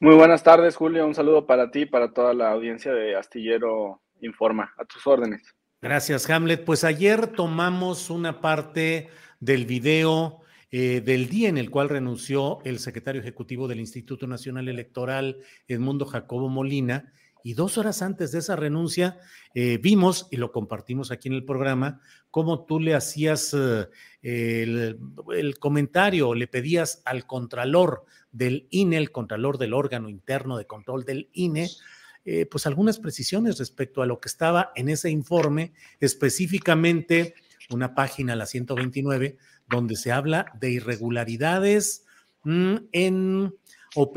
Muy buenas tardes, Julio. Un saludo para ti y para toda la audiencia de Astillero Informa. A tus órdenes. Gracias, Hamlet. Pues ayer tomamos una parte del video eh, del día en el cual renunció el secretario ejecutivo del Instituto Nacional Electoral, Edmundo Jacobo Molina, y dos horas antes de esa renuncia eh, vimos, y lo compartimos aquí en el programa, cómo tú le hacías eh, el, comentario, le pedías al contralor del INE, el contralor del órgano interno de control del INE, eh, pues algunas precisiones respecto a lo que estaba en ese informe, específicamente una página, la 129, donde se habla de irregularidades mm, en,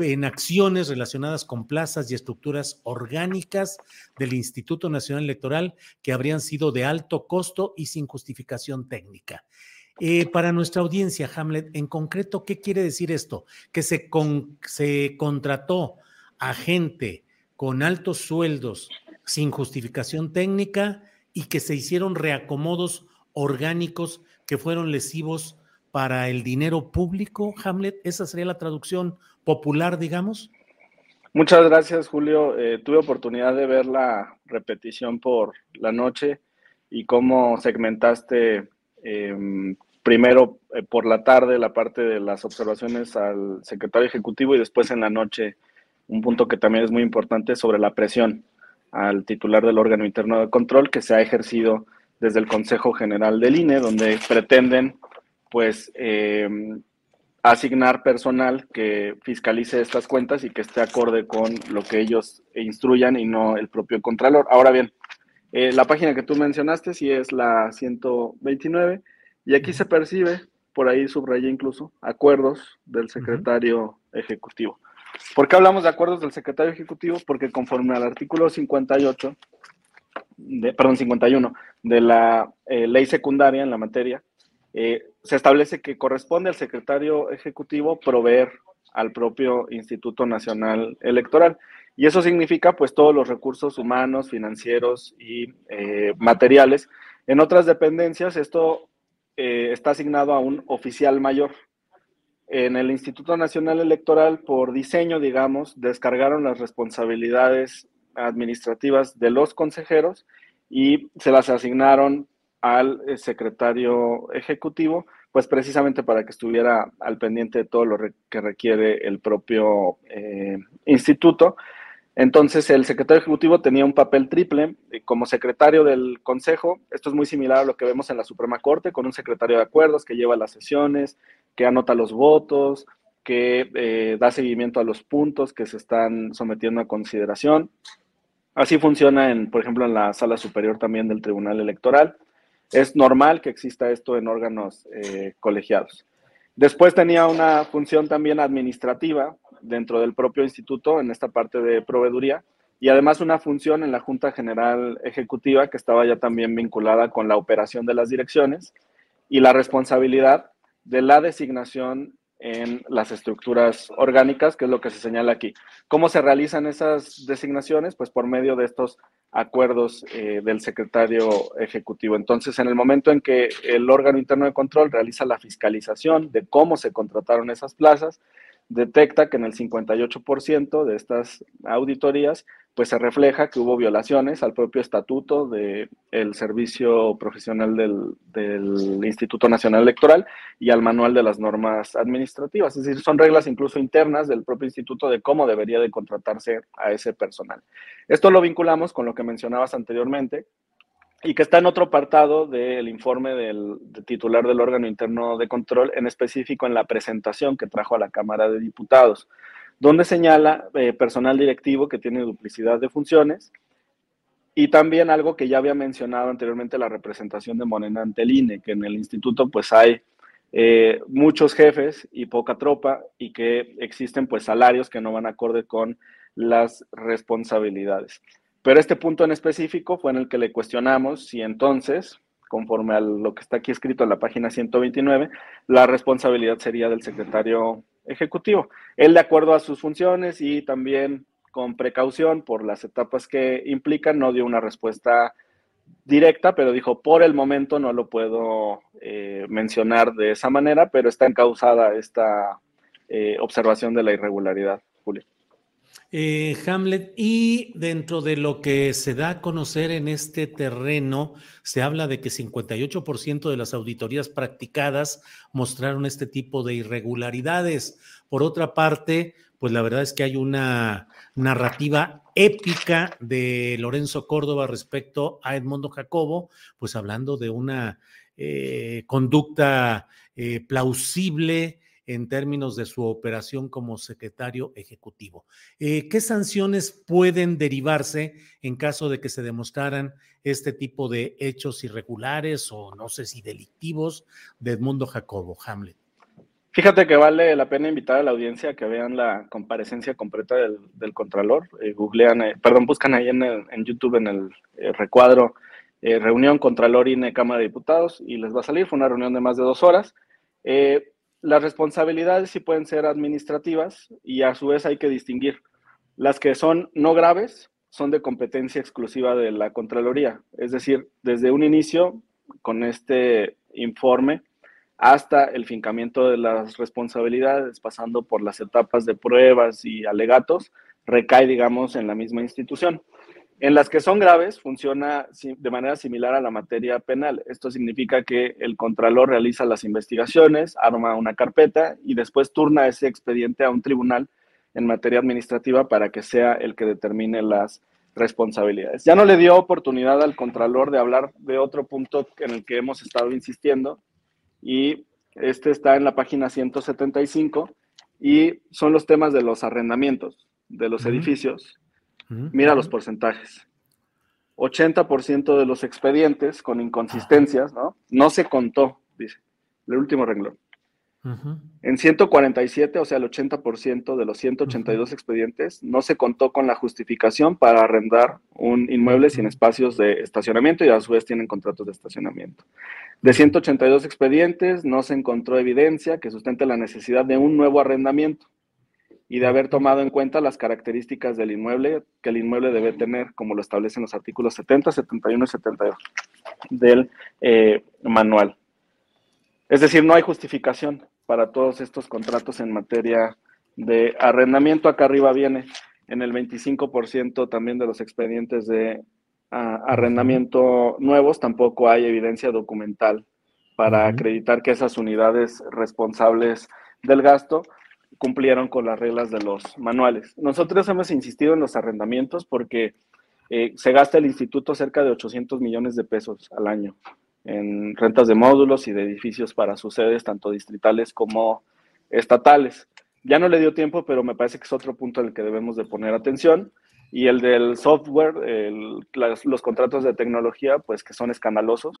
en acciones relacionadas con plazas y estructuras orgánicas del Instituto Nacional Electoral que habrían sido de alto costo y sin justificación técnica. Eh, para nuestra audiencia, Hamlet, en concreto, ¿qué quiere decir esto? Que se, se contrató a gente con altos sueldos sin justificación técnica y que se hicieron reacomodos orgánicos que fueron lesivos para el dinero público, Hamlet. ¿Esa sería la traducción popular, digamos? Muchas gracias, Julio. Eh, tuve oportunidad de ver la repetición por la noche y cómo segmentaste Em, primero eh, por la tarde la parte de las observaciones al secretario ejecutivo y después en la noche un punto que también es muy importante sobre la presión al titular del órgano interno de control que se ha ejercido desde el Consejo General del INE, donde pretenden pues em, asignar personal que fiscalice estas cuentas y que esté acorde con lo que ellos instruyan y no el propio Contralor. Ahora bien, eh, la página que tú mencionaste sí es la 129 y aquí se percibe, por ahí subrayé incluso, acuerdos del secretario ejecutivo. ¿Por qué hablamos de acuerdos del secretario ejecutivo? Porque conforme al artículo 58, de, perdón, 51 de la eh, ley secundaria en la materia, eh, se establece que corresponde al secretario ejecutivo proveer al propio Instituto Nacional Electoral. Y eso significa pues todos los recursos humanos, financieros y eh, materiales. En otras dependencias esto eh, está asignado a un oficial mayor. En el Instituto Nacional Electoral, por diseño, digamos, descargaron las responsabilidades administrativas de los consejeros y se las asignaron al eh, secretario ejecutivo, pues precisamente para que estuviera al pendiente de todo lo que requiere el propio instituto. Entonces, el secretario ejecutivo tenía un papel triple eh, como secretario del consejo. Esto es muy similar a lo que vemos en la Suprema Corte, con un secretario de acuerdos que lleva las sesiones, que anota los votos, que eh, da seguimiento a los puntos que se están sometiendo a consideración. Así funciona, en, por ejemplo, en la sala superior también del Tribunal Electoral. Es normal que exista esto en órganos eh, colegiados. Después tenía una función también administrativa, dentro del propio instituto en esta parte de proveeduría y además una función en la Junta General Ejecutiva que estaba ya también vinculada con la operación de las direcciones y la responsabilidad de la designación en las estructuras orgánicas, que es lo que se señala aquí. ¿Cómo se realizan esas designaciones? Pues por medio de estos acuerdos eh, del secretario ejecutivo. Entonces, en el momento en que el órgano interno de control realiza la fiscalización de cómo se contrataron esas plazas, detecta que en el 58% de estas auditorías pues se refleja que hubo violaciones al propio estatuto del servicio profesional del, del, Instituto Nacional Electoral y al manual de las normas administrativas. Es decir, son reglas incluso internas del propio instituto de cómo debería de contratarse a ese personal. Esto lo vinculamos con lo que mencionabas anteriormente, y que está en otro apartado del informe del, titular del órgano interno de control, en específico en la presentación que trajo a la Cámara de Diputados, donde señala eh, personal directivo que tiene duplicidad de funciones y también algo que ya había mencionado anteriormente, la representación de Morena ante el INE, que en el instituto pues hay eh, muchos jefes y poca tropa y que existen pues salarios que no van acorde con las responsabilidades. Pero este punto en específico fue en el que le cuestionamos si entonces, conforme a lo que está aquí escrito en la página 129, la responsabilidad sería del secretario ejecutivo. Él, de acuerdo a sus funciones y también con precaución por las etapas que implican, no dio una respuesta directa, pero dijo, por el momento no lo puedo eh, mencionar de esa manera, pero está encausada esta eh, observación de la irregularidad, Julio. Eh, Hamlet, y dentro de lo que se da a conocer en este terreno, se habla de que 58% de las auditorías practicadas mostraron este tipo de irregularidades. Por otra parte, pues la verdad es que hay una narrativa épica de Lorenzo Córdoba respecto a Edmundo Jacobo, pues hablando de una eh, conducta eh, plausible, en términos de su operación como secretario ejecutivo. Eh, ¿Qué sanciones pueden derivarse en caso de que se demostraran este tipo de hechos irregulares o no sé si delictivos de Edmundo Jacobo, Hamlet? Fíjate que vale la pena invitar a la audiencia a que vean la comparecencia completa del, Contralor. Eh, googlean, eh, perdón, buscan ahí en, en YouTube en el recuadro reunión Contralor INE Cámara de Diputados y les va a salir. Fue una reunión de más de dos horas. Las responsabilidades sí pueden ser administrativas y a su vez hay que distinguir. Las que son no graves son de competencia exclusiva de la Contraloría. Es decir, desde un inicio, con este informe, hasta el fincamiento de las responsabilidades, pasando por las etapas de pruebas y alegatos, recae, digamos, en la misma institución. En las que son graves, funciona de manera similar a la materia penal. Esto significa que el contralor realiza las investigaciones, arma una carpeta y después turna ese expediente a un tribunal en materia administrativa para que sea el que determine las responsabilidades. Ya no le dio oportunidad al contralor de hablar de otro punto en el que hemos estado insistiendo y este está en la página 175 y son los temas de los arrendamientos de los edificios Mira los porcentajes. 80% de los expedientes con inconsistencias, ¿no? No se contó, dice, el último renglón. En 147, o sea, el 80% de los 182 expedientes, no se contó con la justificación para arrendar un inmueble sin espacios de estacionamiento y a su vez tienen contratos de estacionamiento. De 182 expedientes, no se encontró evidencia que sustente la necesidad de un nuevo arrendamiento y de haber tomado en cuenta las características del inmueble que el inmueble debe tener, como lo establecen los artículos 70, 71 y 72 del eh, manual. Es decir, no hay justificación para todos estos contratos en materia de arrendamiento. Acá arriba viene en el 25% también de los expedientes de ah, arrendamiento nuevos, tampoco hay evidencia documental para acreditar que esas unidades responsables del gasto cumplieron con las reglas de los manuales. Nosotros hemos insistido en los arrendamientos porque eh, se gasta el instituto cerca de 800 millones de pesos al año en rentas de módulos y de edificios para sus sedes, tanto distritales como estatales. Ya no le dio tiempo, pero me parece que es otro punto el que debemos de poner atención. Y el del software, los contratos de tecnología, pues que son escandalosos.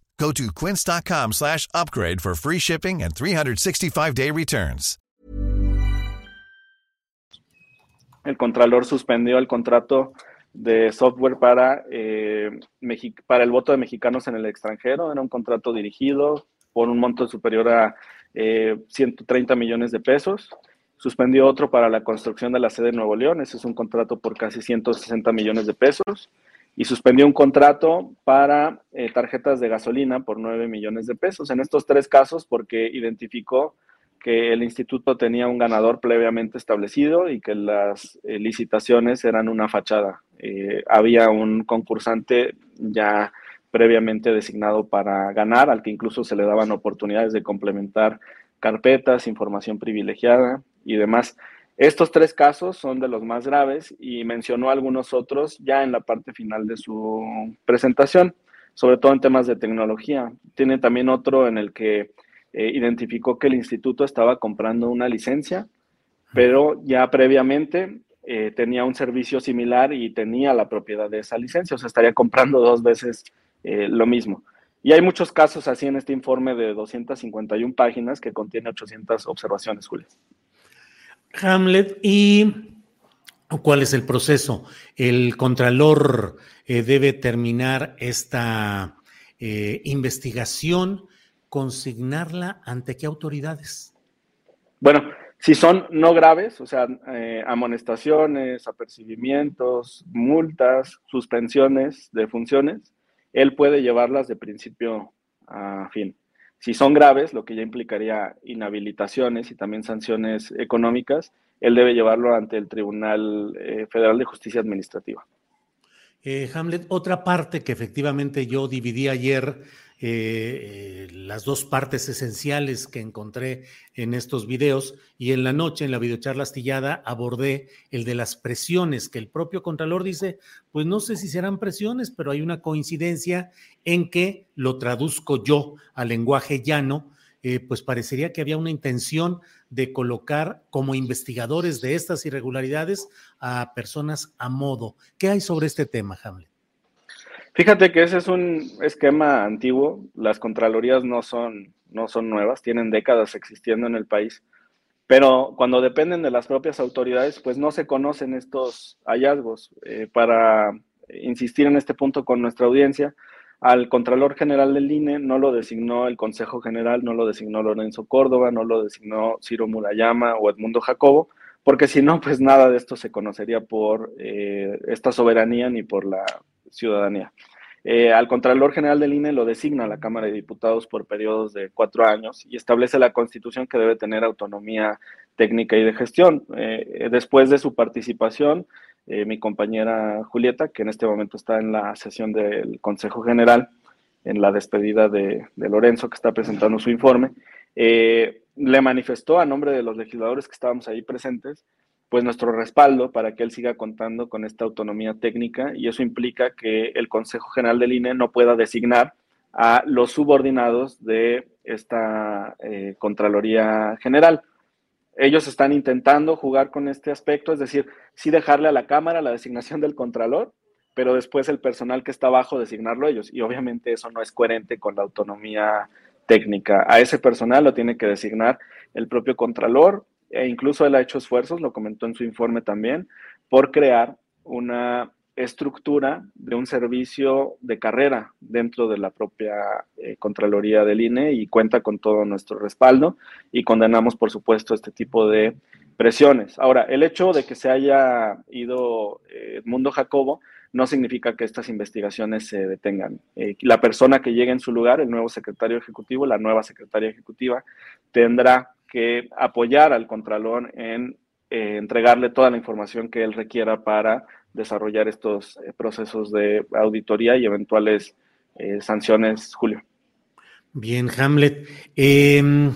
Go to quince.com slash upgrade for free shipping and 365-day returns. El Contralor suspendió el contrato de software para, eh, para el voto de mexicanos en el extranjero. Era un contrato dirigido por un monto superior a eh, 130 millones de pesos. Suspendió otro para la construcción de la sede de Nuevo León. Ese es un contrato por casi 160 millones de pesos y suspendió un contrato para eh, tarjetas de gasolina por 9 millones de pesos. En estos tres casos, porque identificó que el instituto tenía un ganador previamente establecido y que las eh, licitaciones eran una fachada. Eh, había un concursante ya previamente designado para ganar, al que incluso se le daban oportunidades de complementar carpetas, información privilegiada y demás. Estos tres casos son de los más graves y mencionó algunos otros ya en la parte final de su presentación, sobre todo en temas de tecnología. Tiene también otro en el que eh, identificó que el instituto estaba comprando una licencia, pero ya previamente eh, tenía un servicio similar y tenía la propiedad de esa licencia, o sea, estaría comprando dos veces eh, lo mismo. Y hay muchos casos así en este informe de 251 páginas que contiene 800 observaciones, Julio. Hamlet, ¿y cuál es el proceso? ¿El Contralor eh, debe terminar esta eh, investigación, consignarla ante qué autoridades? Bueno, si son no graves, o sea, eh, amonestaciones, apercibimientos, multas, suspensiones de funciones, él puede llevarlas de principio a fin. Si son graves, lo que ya implicaría inhabilitaciones y también sanciones económicas, él debe llevarlo ante el Tribunal eh, Federal de Justicia Administrativa. Eh, Hamlet, otra parte que efectivamente yo dividí ayer eh, las dos partes esenciales que encontré en estos videos y en la noche, en la videocharla astillada, abordé el de las presiones, que el propio Contralor dice, pues no sé si serán presiones, pero hay una coincidencia en que lo traduzco yo al lenguaje llano, eh, pues parecería que había una intención de colocar como investigadores de estas irregularidades a personas a modo. ¿Qué hay sobre este tema, Hamlet? Fíjate que ese es un esquema antiguo. Las contralorías no son, no son nuevas, tienen décadas existiendo en el país. Pero cuando dependen de las propias autoridades, pues no se conocen estos hallazgos. Eh, para insistir en este punto con nuestra audiencia, al Contralor General del INE no lo designó el Consejo General, no lo designó Lorenzo Córdoba, no lo designó Ciro Murayama o Edmundo Jacobo, porque si no, pues nada de esto se conocería por eh, esta soberanía ni por la ciudadanía. Eh, al Contralor General del INE lo designa la Cámara de Diputados por periodos de cuatro años y establece la Constitución que debe tener autonomía técnica y de gestión. Eh, después de su participación, eh, mi compañera Julieta, que en este momento está en la sesión del Consejo General, en la despedida de, de Lorenzo, que está presentando su informe, le manifestó a nombre de los legisladores que estábamos ahí presentes pues nuestro respaldo para que él siga contando con esta autonomía técnica y eso implica que el Consejo General del INE no pueda designar a los subordinados de esta eh, Contraloría General. Ellos están intentando jugar con este aspecto, es decir, sí dejarle a la Cámara la designación del Contralor, pero después el personal que está abajo designarlo ellos. Y obviamente eso no es coherente con la autonomía técnica. A ese personal lo tiene que designar el propio Contralor e incluso él ha hecho esfuerzos, lo comentó en su informe también, por crear una estructura de un servicio de carrera dentro de la propia eh, Contraloría del INE y cuenta con todo nuestro respaldo y condenamos, por supuesto, este tipo de presiones. Ahora, el hecho de que se haya ido eh, Edmundo Jacobo no significa que estas investigaciones se detengan. Eh, la persona que llegue en su lugar, el nuevo secretario ejecutivo, la nueva secretaria ejecutiva, tendrá que apoyar al Contralor en eh, entregarle toda la información que él requiera para desarrollar estos eh, procesos de auditoría y eventuales sanciones, Julio. Bien, Hamlet. Em,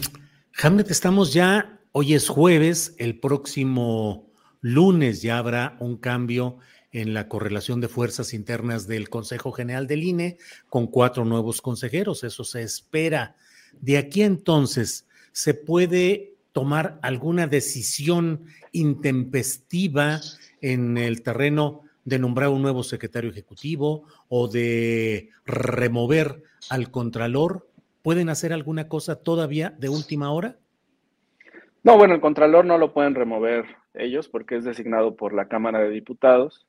Hamlet, estamos ya, hoy es jueves, el próximo lunes ya habrá un cambio en la correlación de fuerzas internas del Consejo General del INE con cuatro nuevos consejeros. Eso se espera. De aquí entonces, ¿se puede tomar alguna decisión intempestiva en el terreno de nombrar un nuevo secretario ejecutivo o de remover al contralor? ¿Pueden hacer alguna cosa todavía de última hora? No, bueno, el contralor no lo pueden remover ellos porque es designado por la Cámara de Diputados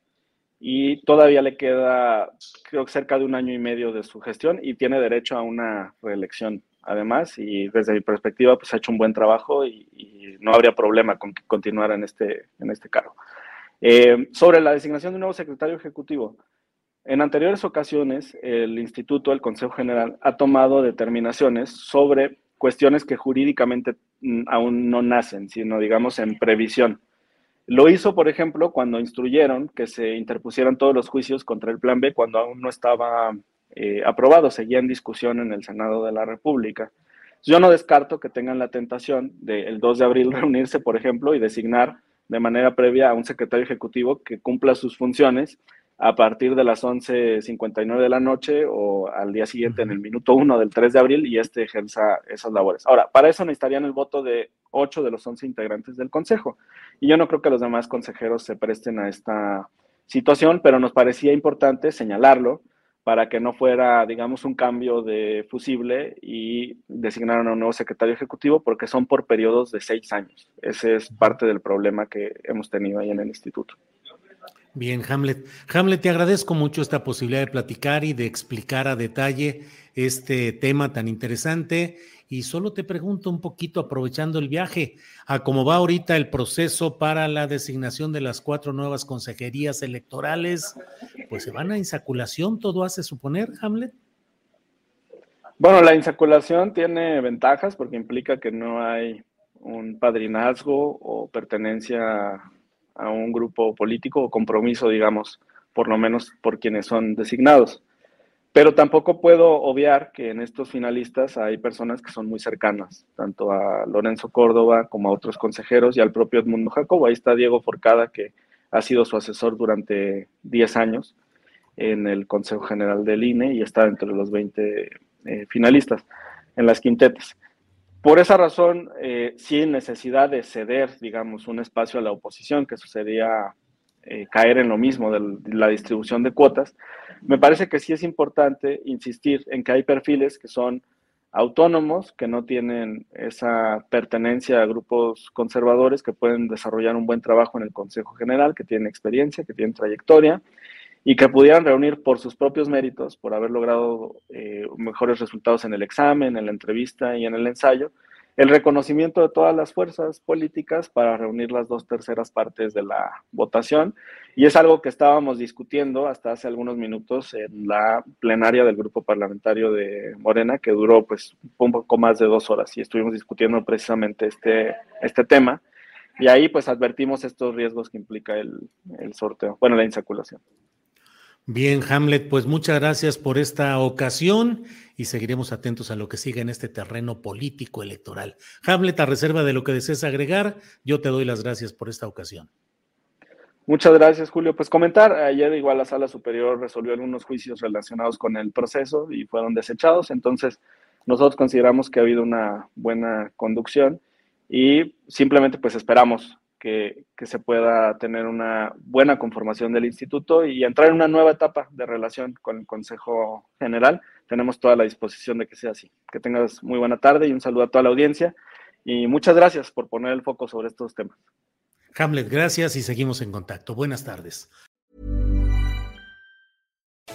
y todavía le queda, creo que cerca de un año y medio de su gestión y tiene derecho a una reelección además y desde mi perspectiva pues ha hecho un buen trabajo y, no habría problema con que continuara en este, en este cargo. Eh, sobre la designación de un nuevo secretario ejecutivo, en anteriores ocasiones el instituto, el Consejo General, ha tomado determinaciones sobre cuestiones que jurídicamente mm, aún no nacen, sino digamos en previsión. Lo hizo, por ejemplo, cuando instruyeron que se interpusieran todos los juicios contra el Plan B cuando aún no estaba eh, aprobado, seguía en discusión en el Senado de la República. Yo no descarto que tengan la tentación del 2 de abril reunirse, por ejemplo, y designar de manera previa a un secretario ejecutivo que cumpla sus funciones a partir de las 11.59 de la noche o al día siguiente en el minuto 1 del 3 de abril y este ejerza esas labores. Ahora, para eso necesitarían el voto de 8 de los 11 integrantes del Consejo. Y yo no creo que los demás consejeros se presten a esta situación, pero nos parecía importante señalarlo para que no fuera, digamos, un cambio de fusible y designaron a un nuevo secretario ejecutivo porque son por periodos de seis años. Ese es parte del problema que hemos tenido ahí en el instituto. Bien, Hamlet. Hamlet, te agradezco mucho esta posibilidad de platicar y de explicar a detalle este tema tan interesante. Y solo te pregunto un poquito, aprovechando el viaje, a cómo va ahorita el proceso para la designación de las cuatro nuevas consejerías electorales, pues se van a insaculación, todo hace suponer, Hamlet. Bueno, la insaculación tiene ventajas porque implica que no hay un padrinazgo o pertenencia a un grupo político o compromiso, digamos, por lo menos por quienes son designados. Pero tampoco puedo obviar que en estos finalistas hay personas que son muy cercanas, tanto a Lorenzo Córdoba como a otros consejeros y al propio Edmundo Jacobo. Ahí está Diego Forcada, que ha sido su asesor durante 10 años en el Consejo General del INE y está entre los 20 eh, finalistas en las quintetas. Por esa razón, eh, sin necesidad de ceder, digamos, un espacio a la oposición, que sucedía eh, caer en lo mismo de la distribución de cuotas, me parece que sí es importante insistir en que hay perfiles que son autónomos, que no tienen esa pertenencia a grupos conservadores, que pueden desarrollar un buen trabajo en el Consejo General, que tienen experiencia, que tienen trayectoria y que pudieran reunir por sus propios méritos, por haber logrado eh, mejores resultados en el examen, en la entrevista y en el ensayo, el reconocimiento de todas las fuerzas políticas para reunir las dos terceras partes de la votación. Y es algo que estábamos discutiendo hasta hace algunos minutos en la plenaria del grupo parlamentario de Morena, que duró pues un poco más de dos horas y estuvimos discutiendo precisamente este, este tema. Y ahí pues advertimos estos riesgos que implica el, el sorteo, bueno, la insaculación. Bien, Hamlet, pues muchas gracias por esta ocasión y seguiremos atentos a lo que siga en este terreno político electoral. Hamlet, a reserva de lo que desees agregar, yo te doy las gracias por esta ocasión. Muchas gracias, Julio. Pues comentar, ayer igual la Sala Superior resolvió algunos juicios relacionados con el proceso y fueron desechados, entonces nosotros consideramos que ha habido una buena conducción y simplemente pues esperamos que, se pueda tener una buena conformación del instituto y entrar en una nueva etapa de relación con el Consejo General. Tenemos toda la disposición de que sea así. Que tengas muy buena tarde y un saludo a toda la audiencia. Y muchas gracias por poner el foco sobre estos temas. Hamlet, gracias y seguimos en contacto. Buenas tardes.